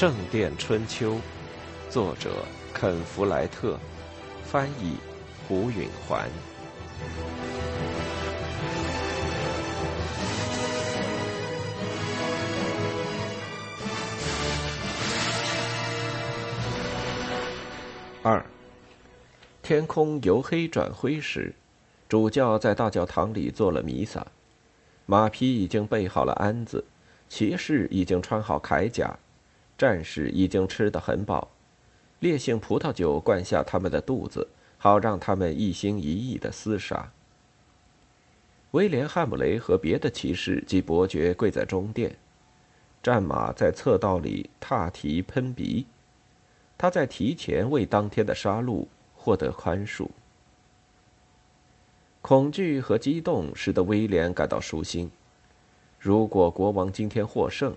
圣殿春秋》，作者肯·弗莱特，翻译胡允环。二，天空由黑转灰时，主教在大教堂里做了弥撒，马匹已经备好了鞍子，骑士已经穿好铠甲，战士已经吃得很饱，烈性葡萄酒灌下他们的肚子，好让他们一心一意的厮杀。威廉·汉姆雷和别的骑士及伯爵跪在中殿，战马在侧道里踏蹄喷鼻。他在提前为当天的杀戮获得宽恕。恐惧和激动使得威廉感到舒心。如果国王今天获胜，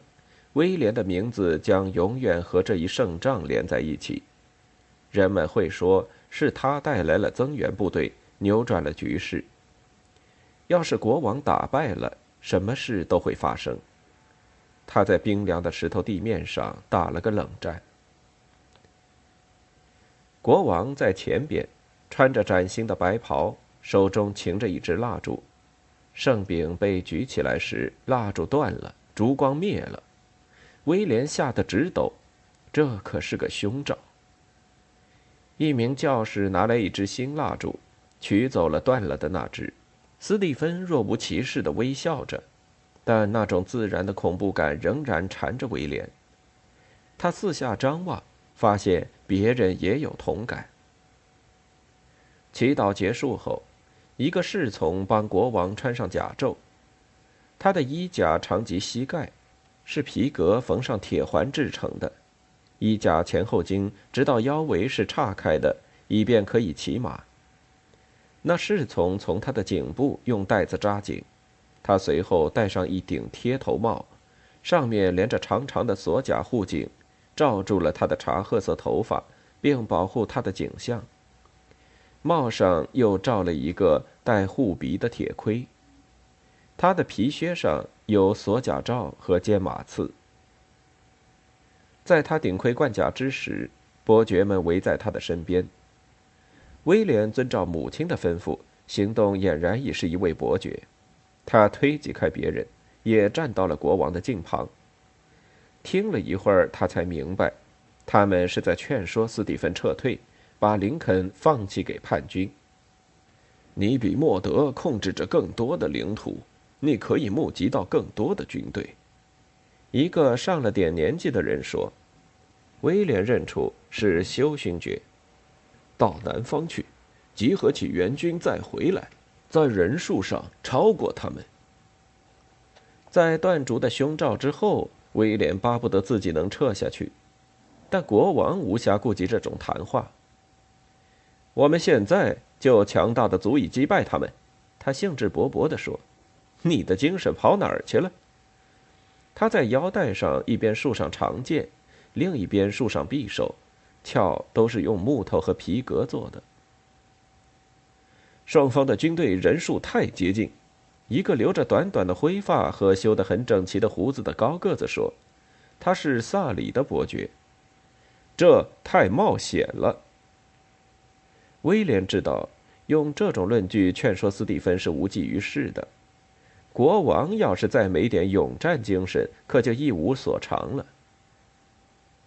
威廉的名字将永远和这一胜仗连在一起。人们会说是他带来了增援部队，扭转了局势。要是国王打败了，什么事都会发生。他在冰凉的石头地面上打了个冷战。国王在前边，穿着崭新的白袍，手中擎着一支蜡烛。圣饼被举起来时，蜡烛断了，烛光灭了。威廉吓得直抖，这可是个凶兆。一名教士拿来一支新蜡烛，取走了断了的那支。斯蒂芬若无其事地微笑着，但那种自然的恐怖感仍然缠着威廉。他四下张望。发现别人也有同感。祈祷结束后，一个侍从帮国王穿上甲胄。他的衣甲长及膝盖，是皮革缝上铁环制成的。衣甲前后襟直到腰围是岔开的，以便可以骑马。那侍从从他的颈部用带子扎紧。他随后戴上一顶贴头帽，上面连着长长的锁甲护颈。罩住了他的茶褐色头发，并保护他的颈项。帽上又罩了一个带护鼻的铁盔。他的皮靴上有锁甲罩和尖马刺。在他顶盔贯甲之时，伯爵们围在他的身边。威廉遵照母亲的吩咐行动，俨然已是一位伯爵。他推挤开别人，也站到了国王的近旁。听了一会儿，他才明白，他们是在劝说斯蒂芬撤退，把林肯放弃给叛军。你比莫德控制着更多的领土，你可以募集到更多的军队。一个上了点年纪的人说：“威廉认出是修勋爵，到南方去，集合起援军再回来，在人数上超过他们。”在断竹的胸罩之后。威廉巴不得自己能撤下去，但国王无暇顾及这种谈话。我们现在就强大的足以击败他们，他兴致勃勃地说：“你的精神跑哪儿去了？”他在腰带上一边束上长剑，另一边束上匕首，鞘都是用木头和皮革做的。双方的军队人数太接近。一个留着短短的灰发和修得很整齐的胡子的高个子说：“他是萨里的伯爵。”这太冒险了。威廉知道，用这种论据劝说斯蒂芬是无济于事的。国王要是再没点勇战精神，可就一无所长了。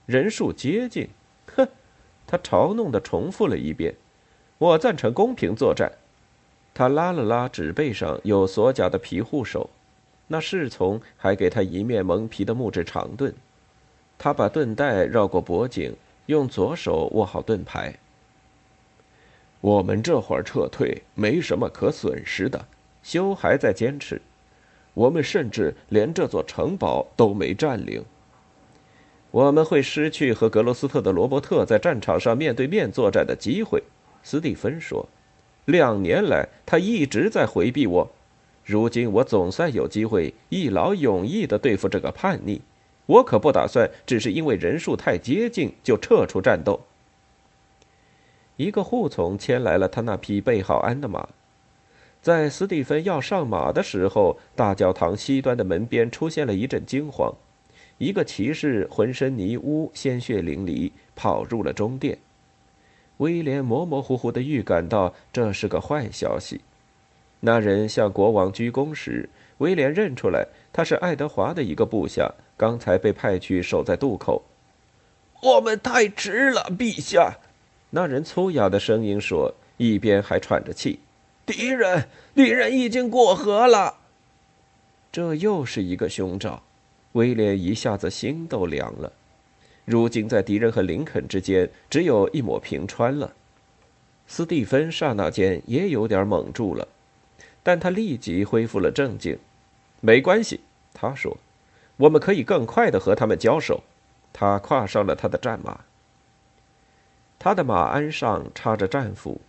人数接近，哼！他嘲弄的重复了一遍：“我赞成公平作战。”他拉了拉纸背上有锁甲的皮护手，那侍从还给他一面蒙皮的木质长盾。他把盾带绕过脖颈，用左手握好盾牌。我们这会儿撤退没什么可损失的，修还在坚持。我们甚至连这座城堡都没占领。我们会失去和格罗斯特的罗伯特在战场上面对面作战的机会，斯蒂芬说。两年来，他一直在回避我。如今我总算有机会一劳永逸地对付这个叛逆。我可不打算只是因为人数太接近就撤出战斗。一个护从牵来了他那匹备好鞍的马。在斯蒂芬要上马的时候，大教堂西端的门边出现了一阵惊慌，一个骑士浑身泥污、鲜血淋漓，跑入了中殿。威廉模模糊糊地预感到这是个坏消息。那人向国王鞠躬时，威廉认出来他是爱德华的一个部下，刚才被派去守在渡口。我们太迟了，陛下。那人粗哑的声音说，一边还喘着气：“敌人，敌人已经过河了。”这又是一个凶兆，威廉一下子心都凉了。如今在敌人和林肯之间，只有一抹平川了。斯蒂芬刹那间也有点懵住了，但他立即恢复了镇静。没关系，他说：“我们可以更快的和他们交手。”他跨上了他的战马。他的马鞍上插着战斧，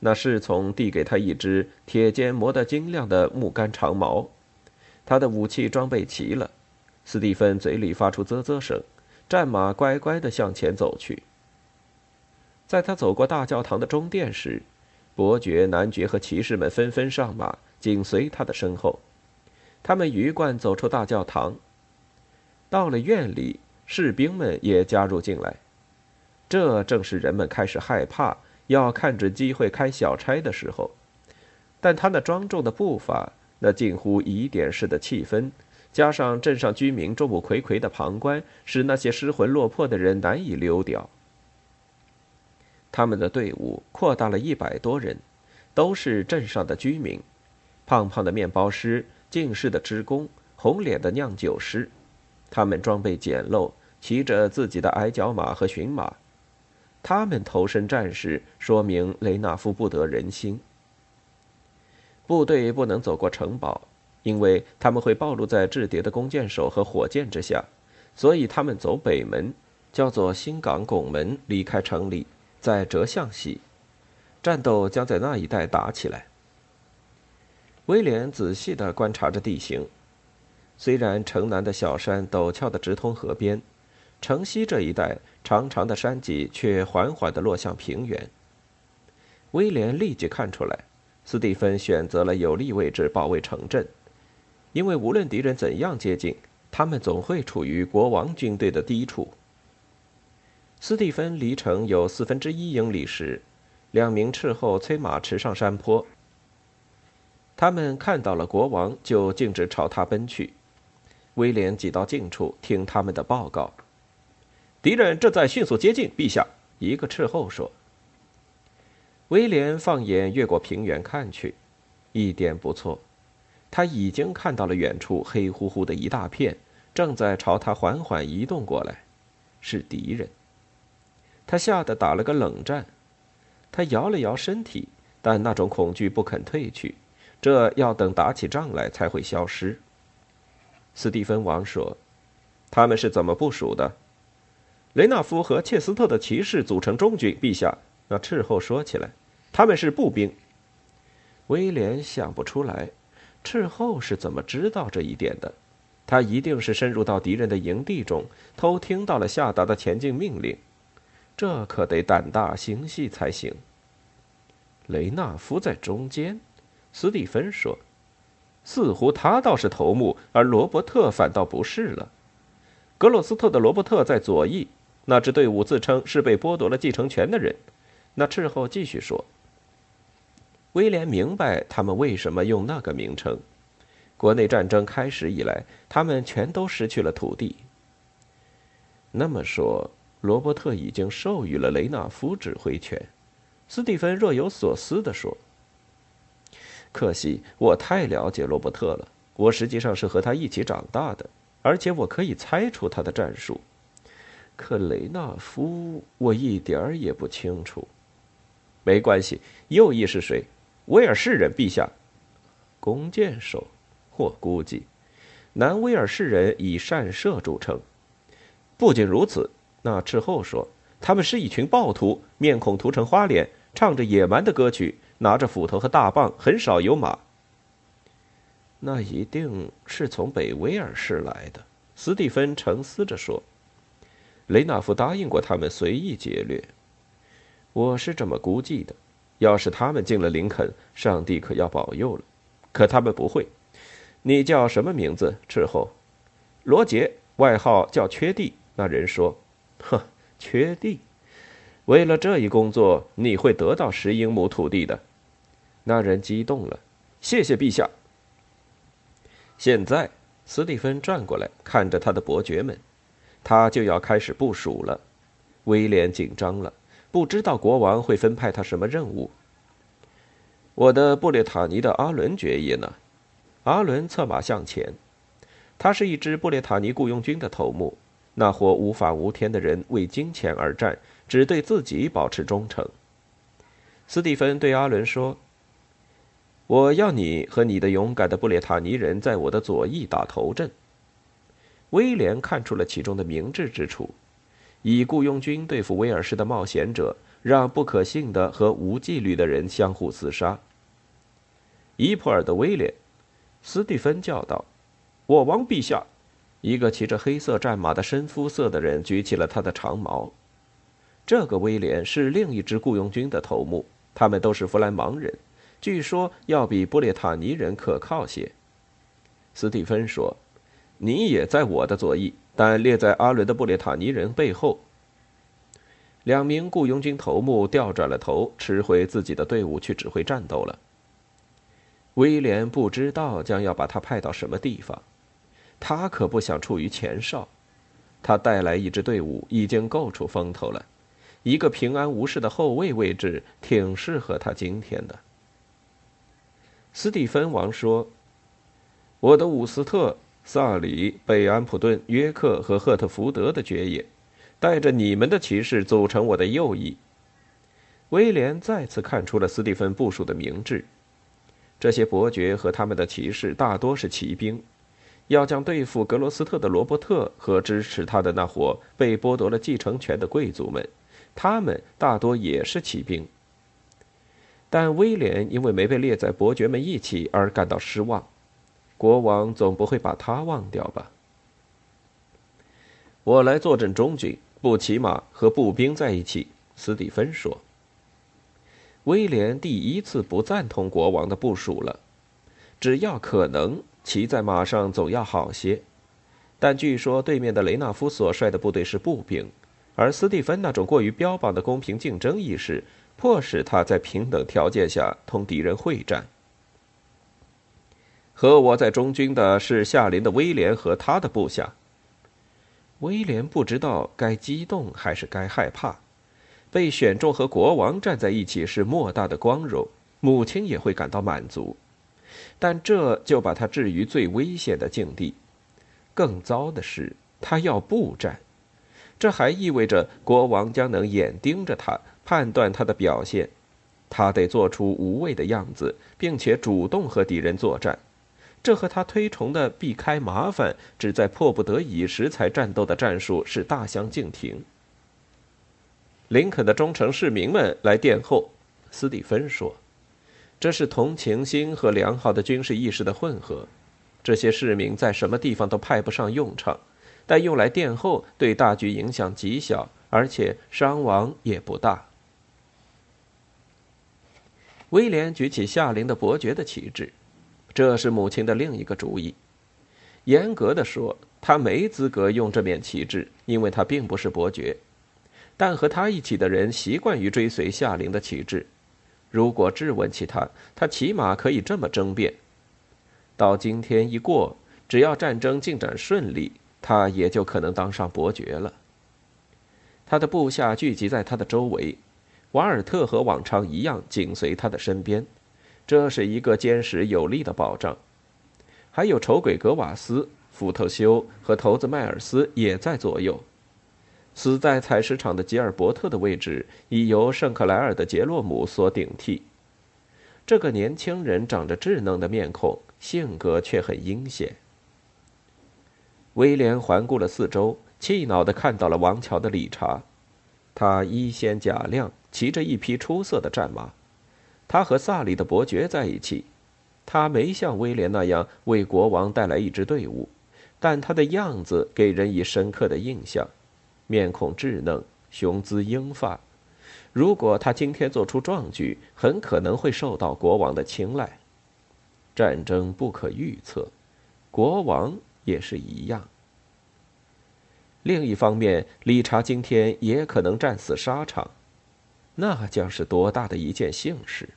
那侍从递给他一只铁尖磨得精亮的木杆长矛。他的武器装备齐了，斯蒂芬嘴里发出啧啧声。战马乖乖地向前走去。在他走过大教堂的中殿时，伯爵、男爵和骑士们纷纷上马，紧随他的身后。他们鱼贯走出大教堂，到了院里，士兵们也加入进来。这正是人们开始害怕，要看准机会开小差的时候。但他那庄重的步伐，那近乎疑点式的气氛。加上镇上居民众目睽睽的旁观，使那些失魂落魄的人难以溜掉。他们的队伍扩大了一百多人，都是镇上的居民，胖胖的面包师、近视的职工、红脸的酿酒师。他们装备简陋，骑着自己的矮脚马和驯马。他们投身战事，说明雷纳夫不得人心。部队不能走过城堡。因为他们会暴露在制敌的弓箭手和火箭之下，所以他们走北门，叫做新港拱门，离开城里，再折向西。战斗将在那一带打起来。威廉仔细地观察着地形，虽然城南的小山陡峭地直通河边，城西这一带长长的山脊却缓缓地落向平原。威廉立即看出来，斯蒂芬选择了有利位置保卫城镇。因为无论敌人怎样接近，他们总会处于国王军队的低处。斯蒂芬离城有四分之一英里时，两名斥候催马驰上山坡。他们看到了国王，就径直朝他奔去。威廉挤到近处听他们的报告：“敌人正在迅速接近，陛下。”一个斥候说。威廉放眼越过平原看去，一点不错。他已经看到了远处黑乎乎的一大片，正在朝他缓缓移动过来，是敌人。他吓得打了个冷战，他摇了摇身体，但那种恐惧不肯退去，这要等打起仗来才会消失。斯蒂芬王说：“他们是怎么部署的？”雷纳夫和切斯特的骑士组成中军，陛下。那斥候说起来，他们是步兵。威廉想不出来。斥候是怎么知道这一点的？他一定是深入到敌人的营地中，偷听到了下达的前进命令。这可得胆大心细才行。雷纳夫在中间，斯蒂芬说：“似乎他倒是头目，而罗伯特反倒不是了。格洛斯特的罗伯特在左翼，那支队伍自称是被剥夺了继承权的人。”那斥候继续说。威廉明白他们为什么用那个名称。国内战争开始以来，他们全都失去了土地。那么说，罗伯特已经授予了雷纳夫指挥权。斯蒂芬若有所思地说：“可惜我太了解罗伯特了，我实际上是和他一起长大的，而且我可以猜出他的战术。克雷纳夫，我一点儿也不清楚。没关系，右翼是谁？”威尔士人，陛下，弓箭手，我估计，南威尔士人以善射著称。不仅如此，那斥候说，他们是一群暴徒，面孔涂成花脸，唱着野蛮的歌曲，拿着斧头和大棒，很少有马。那一定是从北威尔士来的。斯蒂芬沉思着说：“雷纳夫答应过他们随意劫掠，我是这么估计的。”要是他们进了林肯，上帝可要保佑了。可他们不会。你叫什么名字？斥候，罗杰。外号叫缺地。那人说：“哼，缺地。为了这一工作，你会得到十英亩土地的。”那人激动了：“谢谢陛下。”现在，斯蒂芬转过来看着他的伯爵们，他就要开始部署了。威廉紧张了，不知道国王会分派他什么任务。我的布列塔尼的阿伦爵爷呢？阿伦策马向前，他是一支布列塔尼雇佣军的头目。那伙无法无天的人为金钱而战，只对自己保持忠诚。斯蒂芬对阿伦说：“我要你和你的勇敢的布列塔尼人在我的左翼打头阵。”威廉看出了其中的明智之处。以雇佣军对付威尔士的冒险者，让不可信的和无纪律的人相互厮杀。伊普尔的威廉，斯蒂芬叫道：“我王陛下！”一个骑着黑色战马的深肤色的人举起了他的长矛。这个威廉是另一支雇佣军的头目，他们都是弗兰芒人，据说要比布列塔尼人可靠些。斯蒂芬说：“你也在我的左翼。”但列在阿伦的布列塔尼人背后。两名雇佣军头目调转了头，吃回自己的队伍去指挥战斗了。威廉不知道将要把他派到什么地方，他可不想处于前哨。他带来一支队伍已经够出风头了，一个平安无事的后卫位置挺适合他今天的。斯蒂芬王说：“我的伍斯特。”萨里、贝安普顿、约克和赫特福德的爵爷，带着你们的骑士组成我的右翼。威廉再次看出了斯蒂芬部署的明智。这些伯爵和他们的骑士大多是骑兵，要将对付格罗斯特的罗伯特和支持他的那伙被剥夺了继承权的贵族们，他们大多也是骑兵。但威廉因为没被列在伯爵们一起而感到失望。国王总不会把他忘掉吧？我来坐镇中军，不骑马和步兵在一起。斯蒂芬说。威廉第一次不赞同国王的部署了。只要可能，骑在马上总要好些。但据说对面的雷纳夫所率的部队是步兵，而斯蒂芬那种过于标榜的公平竞争意识，迫使他在平等条件下同敌人会战。和我在中军的是夏林的威廉和他的部下。威廉不知道该激动还是该害怕，被选中和国王站在一起是莫大的光荣，母亲也会感到满足，但这就把他置于最危险的境地。更糟的是，他要步战，这还意味着国王将能眼盯着他，判断他的表现，他得做出无畏的样子，并且主动和敌人作战。这和他推崇的避开麻烦、只在迫不得已时才战斗的战术是大相径庭。林肯的忠诚市民们来殿后，斯蒂芬说：“这是同情心和良好的军事意识的混合。这些市民在什么地方都派不上用场，但用来殿后对大局影响极小，而且伤亡也不大。”威廉举起夏林的伯爵的旗帜。这是母亲的另一个主意。严格的说，他没资格用这面旗帜，因为他并不是伯爵。但和他一起的人习惯于追随夏琳的旗帜。如果质问起他，他起码可以这么争辩：到今天一过，只要战争进展顺利，他也就可能当上伯爵了。他的部下聚集在他的周围，瓦尔特和往常一样紧随他的身边。这是一个坚实有力的保障，还有丑鬼格瓦斯、福特修和头子迈尔斯也在左右。死在采石场的吉尔伯特的位置已由圣克莱尔的杰洛姆所顶替。这个年轻人长着稚嫩的面孔，性格却很阴险。威廉环顾了四周，气恼地看到了王桥的理查，他衣鲜甲亮，骑着一匹出色的战马。他和萨里的伯爵在一起，他没像威廉那样为国王带来一支队伍，但他的样子给人以深刻的印象，面孔稚嫩，雄姿英发。如果他今天做出壮举，很可能会受到国王的青睐。战争不可预测，国王也是一样。另一方面，理查今天也可能战死沙场，那将是多大的一件幸事！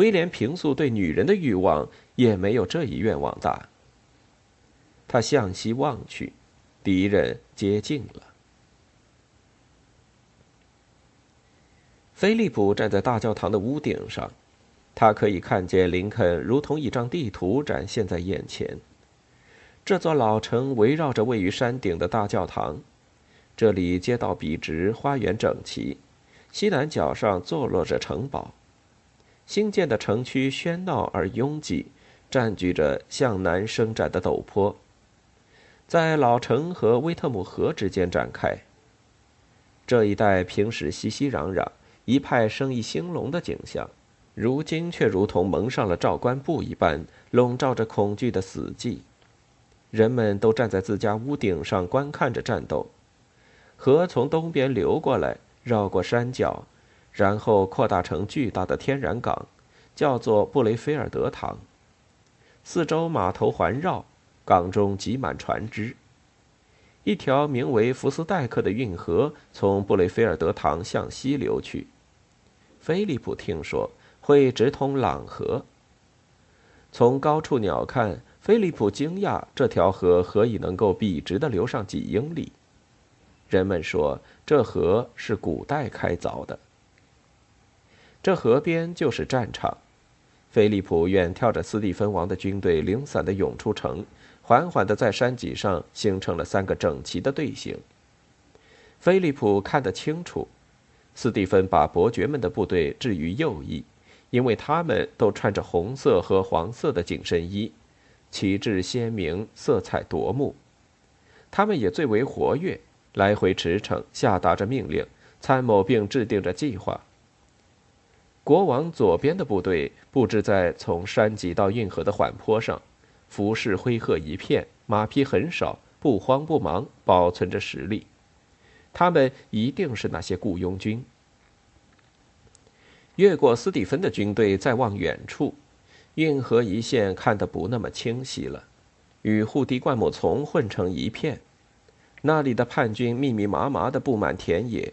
威廉平素对女人的欲望也没有这一愿望大。他向西望去，敌人接近了。菲利普站在大教堂的屋顶上，他可以看见林肯如同一张地图展现在眼前。这座老城围绕着位于山顶的大教堂，这里街道笔直，花园整齐，西南角上坐落着城堡。新建的城区喧闹而拥挤，占据着向南伸展的陡坡。在老城和威特姆河之间展开。这一带平时熙熙攘攘，一派生意兴隆的景象，如今却如同蒙上了罩棺布一般，笼罩着恐惧的死寂。人们都站在自家屋顶上观看着战斗。河从东边流过来，绕过山脚，然后扩大成巨大的天然港，叫做布雷菲尔德塘。四周码头环绕。港中挤满船只，一条名为福斯代克的运河从布雷菲尔德塘向西流去。菲利普听说会直通朗河。从高处鸟瞰，菲利普惊讶这条河何以能够笔直的流上几英里。人们说这河是古代开凿的。这河边就是战场。菲利普远眺着斯蒂芬王的军队零散的涌出城。缓缓地在山脊上形成了三个整齐的队形。菲利普看得清楚，斯蒂芬把伯爵们的部队置于右翼，因为他们都穿着红色和黄色的紧身衣，旗帜鲜明，色彩夺目。他们也最为活跃，来回驰骋，下达着命令，参谋并制定着计划。国王左边的部队布置在从山脊到运河的缓坡上。服饰灰褐一片，马匹很少，不慌不忙，保存着实力。他们一定是那些雇佣军。越过斯蒂芬的军队，再望远处，运河一线看得不那么清晰了，与护堤灌木丛混成一片。那里的叛军密密麻麻的布满田野。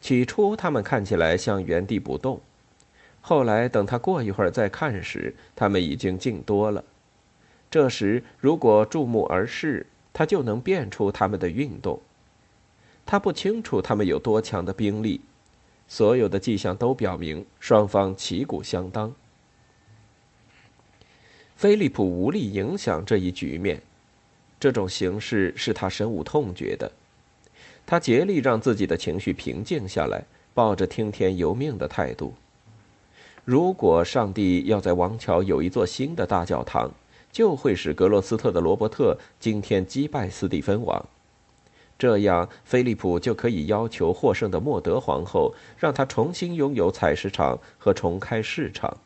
起初，他们看起来像原地不动，后来等他过一会儿再看时，他们已经静多了。这时，如果注目而视，他就能辨出他们的运动。他不清楚他们有多强的兵力，所有的迹象都表明双方旗鼓相当。菲利普无力影响这一局面，这种形势是他深恶痛绝的。他竭力让自己的情绪平静下来，抱着听天由命的态度。如果上帝要在王桥有一座新的大教堂，就会使格罗斯特的罗伯特今天击败斯蒂芬王，这样菲利普就可以要求获胜的莫德皇后让他重新拥有采石场和重开市场。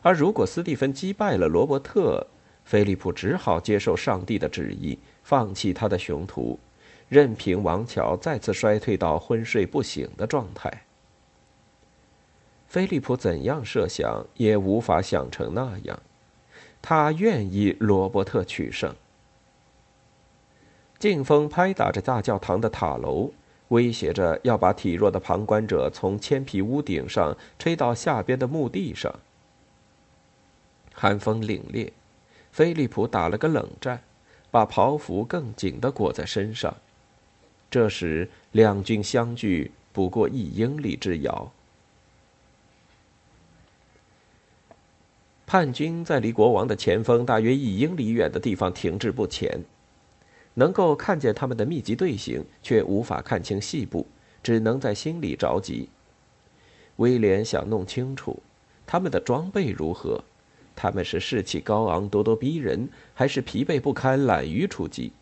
而如果斯蒂芬击败了罗伯特，菲利普只好接受上帝的旨意，放弃他的雄图，任凭王乔再次衰退到昏睡不醒的状态。菲利普怎样设想也无法想成那样。他愿意罗伯特取胜。劲风拍打着大教堂的塔楼，威胁着要把体弱的旁观者从铅皮屋顶上吹到下边的墓地上。寒风凛冽，菲利普打了个冷战，把袍服更紧地裹在身上。这时，两军相距不过一英里之遥。叛军在离国王的前锋大约一英里远的地方停滞不前，能够看见他们的密集队形，却无法看清细部，只能在心里着急。威廉想弄清楚他们的装备如何，他们是士气高昂、咄咄逼人，还是疲惫不堪、懒于出击，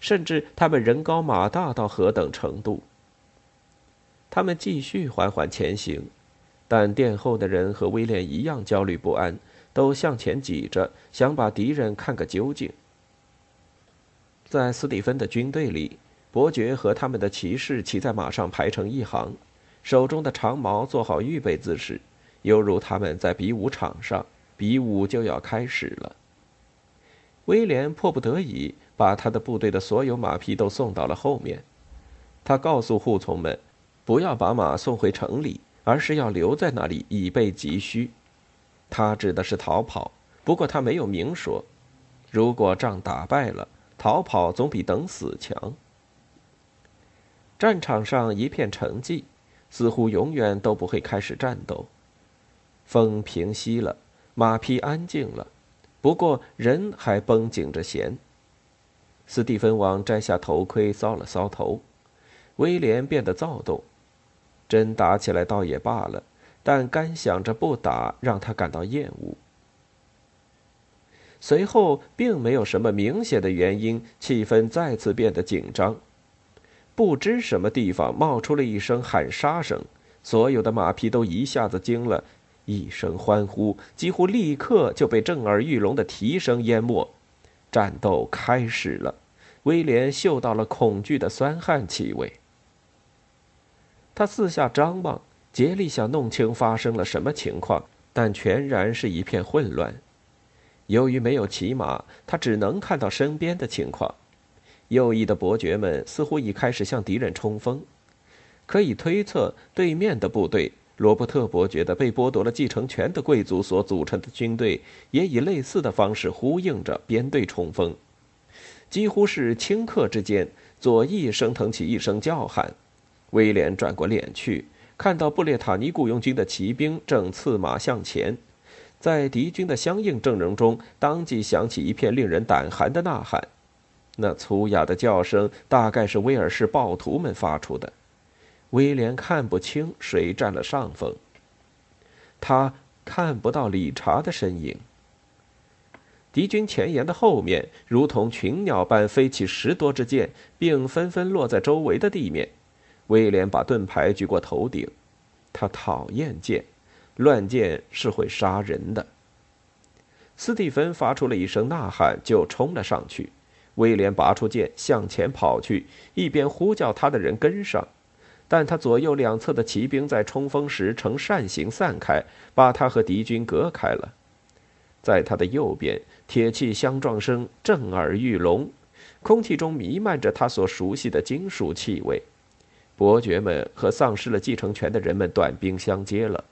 甚至他们人高马大到何等程度？他们继续缓缓前行，但殿后的人和威廉一样焦虑不安。都向前挤着，想把敌人看个究竟。在斯蒂芬的军队里，伯爵和他们的骑士骑在马上排成一行，手中的长矛做好预备姿势，犹如他们在比武场上，比武就要开始了。威廉迫不得已把他的部队的所有马匹都送到了后面。他告诉护从们，不要把马送回城里，而是要留在那里以备急需。他指的是逃跑，不过他没有明说。如果仗打败了，逃跑总比等死强。战场上一片沉寂，似乎永远都不会开始战斗。风平息了，马匹安静了，不过人还绷紧着弦。斯蒂芬王摘下头盔，搔了搔头。威廉变得躁动。真打起来倒也罢了，但干想着不打，让他感到厌恶。随后，并没有什么明显的原因，气氛再次变得紧张。不知什么地方冒出了一声喊杀声，所有的马匹都一下子惊了，一声欢呼几乎立刻就被震耳欲聋的蹄声淹没。战斗开始了，威廉嗅到了恐惧的酸汗气味。他四下张望，竭力想弄清发生了什么情况，但全然是一片混乱。由于没有骑马，他只能看到身边的情况。右翼的伯爵们似乎已开始向敌人冲锋，可以推测，对面的部队——罗伯特伯爵的被剥夺了继承权的贵族所组成的军队，也以类似的方式呼应着编队冲锋。几乎是顷刻之间，左翼升腾起一声叫喊。威廉转过脸去，看到布列塔尼雇佣军的骑兵正策马向前。在敌军的相应阵容中，当即响起一片令人胆寒的呐喊。那粗哑的叫声大概是威尔士暴徒们发出的。威廉看不清谁占了上风。他看不到理查的身影。敌军前沿的后面，如同群鸟般飞起十多支箭，并纷纷落在周围的地面。威廉把盾牌举过头顶。他讨厌箭。乱箭是会杀人的。斯蒂芬发出了一声呐喊，就冲了上去。威廉拔出剑向前跑去，一边呼叫他的人跟上。但他左右两侧的骑兵在冲锋时呈扇形散开，把他和敌军隔开了。在他的右边，铁器相撞声震耳欲聋，空气中弥漫着他所熟悉的金属气味。伯爵们和丧失了继承权的人们短兵相接了。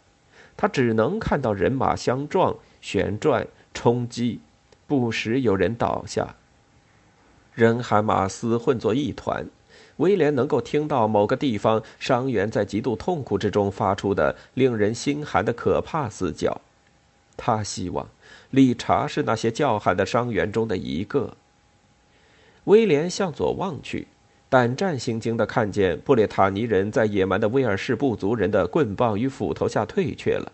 他只能看到人马相撞、旋转、冲击，不时有人倒下。人喊马嘶混作一团，威廉能够听到某个地方伤员在极度痛苦之中发出的令人心寒的可怕嘶叫。他希望理查是那些叫喊的伤员中的一个。威廉向左望去。胆战心惊地看见布列塔尼人在野蛮的威尔士部族人的棍棒与斧头下退却了，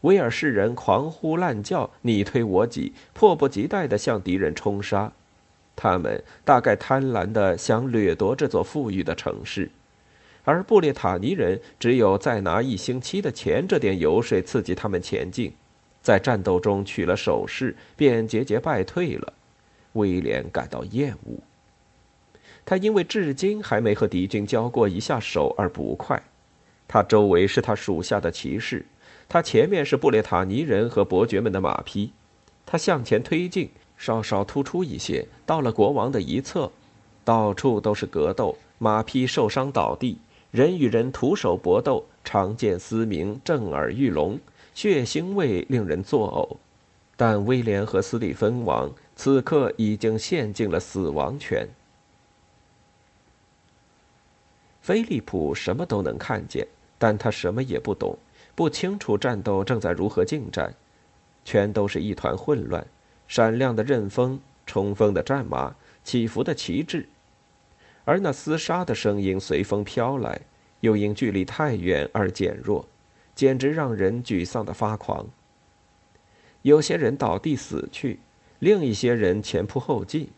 威尔士人狂呼滥叫，你推我挤，迫不及待地向敌人冲杀。他们大概贪婪地想掠夺这座富裕的城市，而布列塔尼人只有再拿一星期的钱这点油水刺激他们前进，在战斗中取了首饰，便节节败退了。威廉感到厌恶。他因为至今还没和敌军交过一下手而不快。他周围是他属下的骑士，他前面是布列塔尼人和伯爵们的马匹。他向前推进，稍稍突出一些，到了国王的一侧，到处都是格斗，马匹受伤倒地，人与人徒手搏斗，长剑嘶鸣，震耳欲聋，血腥味令人作呕。但威廉和斯蒂芬王此刻已经陷进了死亡圈。菲利普什么都能看见，但他什么也不懂，不清楚战斗正在如何进展，全都是一团混乱。闪亮的刃锋，冲锋的战马，起伏的旗帜，而那厮杀的声音随风飘来，又因距离太远而减弱，简直让人沮丧的发狂。有些人倒地死去，另一些人前仆后继，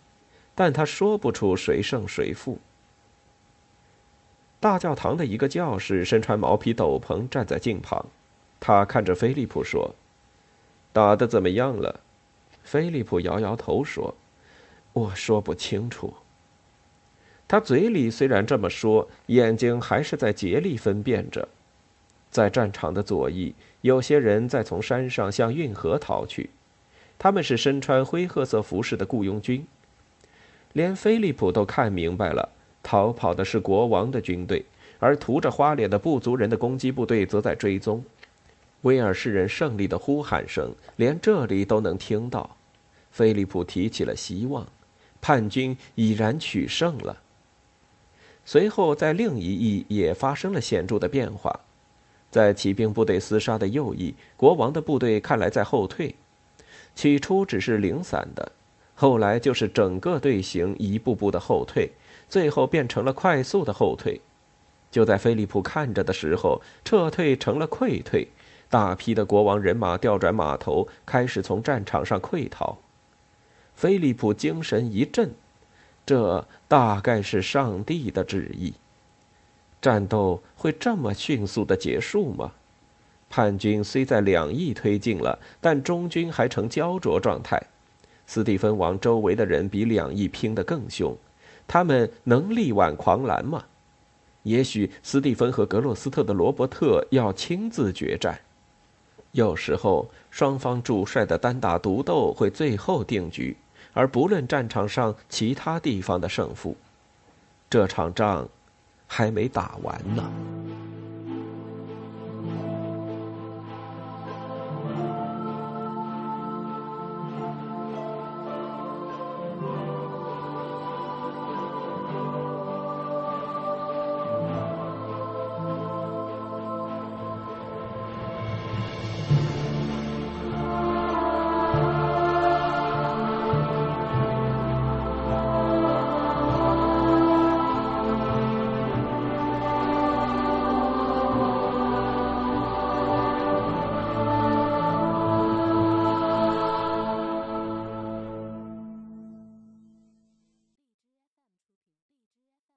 但他说不出谁胜谁负。大教堂的一个教士身穿毛皮斗篷站在镜旁，他看着菲利普说：“打得怎么样了？”菲利普摇摇头说：“我说不清楚。”他嘴里虽然这么说，眼睛还是在竭力分辨着。在战场的左翼，有些人在从山上向运河逃去，他们是身穿灰褐色服饰的雇佣军。连菲利普都看明白了，逃跑的是国王的军队，而涂着花脸的部族人的攻击部队则在追踪。威尔士人胜利的呼喊声，连这里都能听到。菲利普提起了希望，叛军已然取胜了。随后，在另一翼也发生了显著的变化，在骑兵部队厮杀的右翼，国王的部队看来在后退。起初只是零散的，后来就是整个队形一步步的后退，最后变成了快速的后退。就在菲利普看着的时候，撤退成了溃退，大批的国王人马调转马头，开始从战场上溃逃。菲利普精神一振，这大概是上帝的旨意。战斗会这么迅速的结束吗？叛军虽在两翼推进了，但中军还呈焦灼状态。斯蒂芬王周围的人比两翼拼得更凶，他们能力挽狂澜吗？也许斯蒂芬和格洛斯特的罗伯特要亲自决战。有时候，双方主帅的单打独斗会最后定局，而不论战场上其他地方的胜负。这场仗还没打完呢。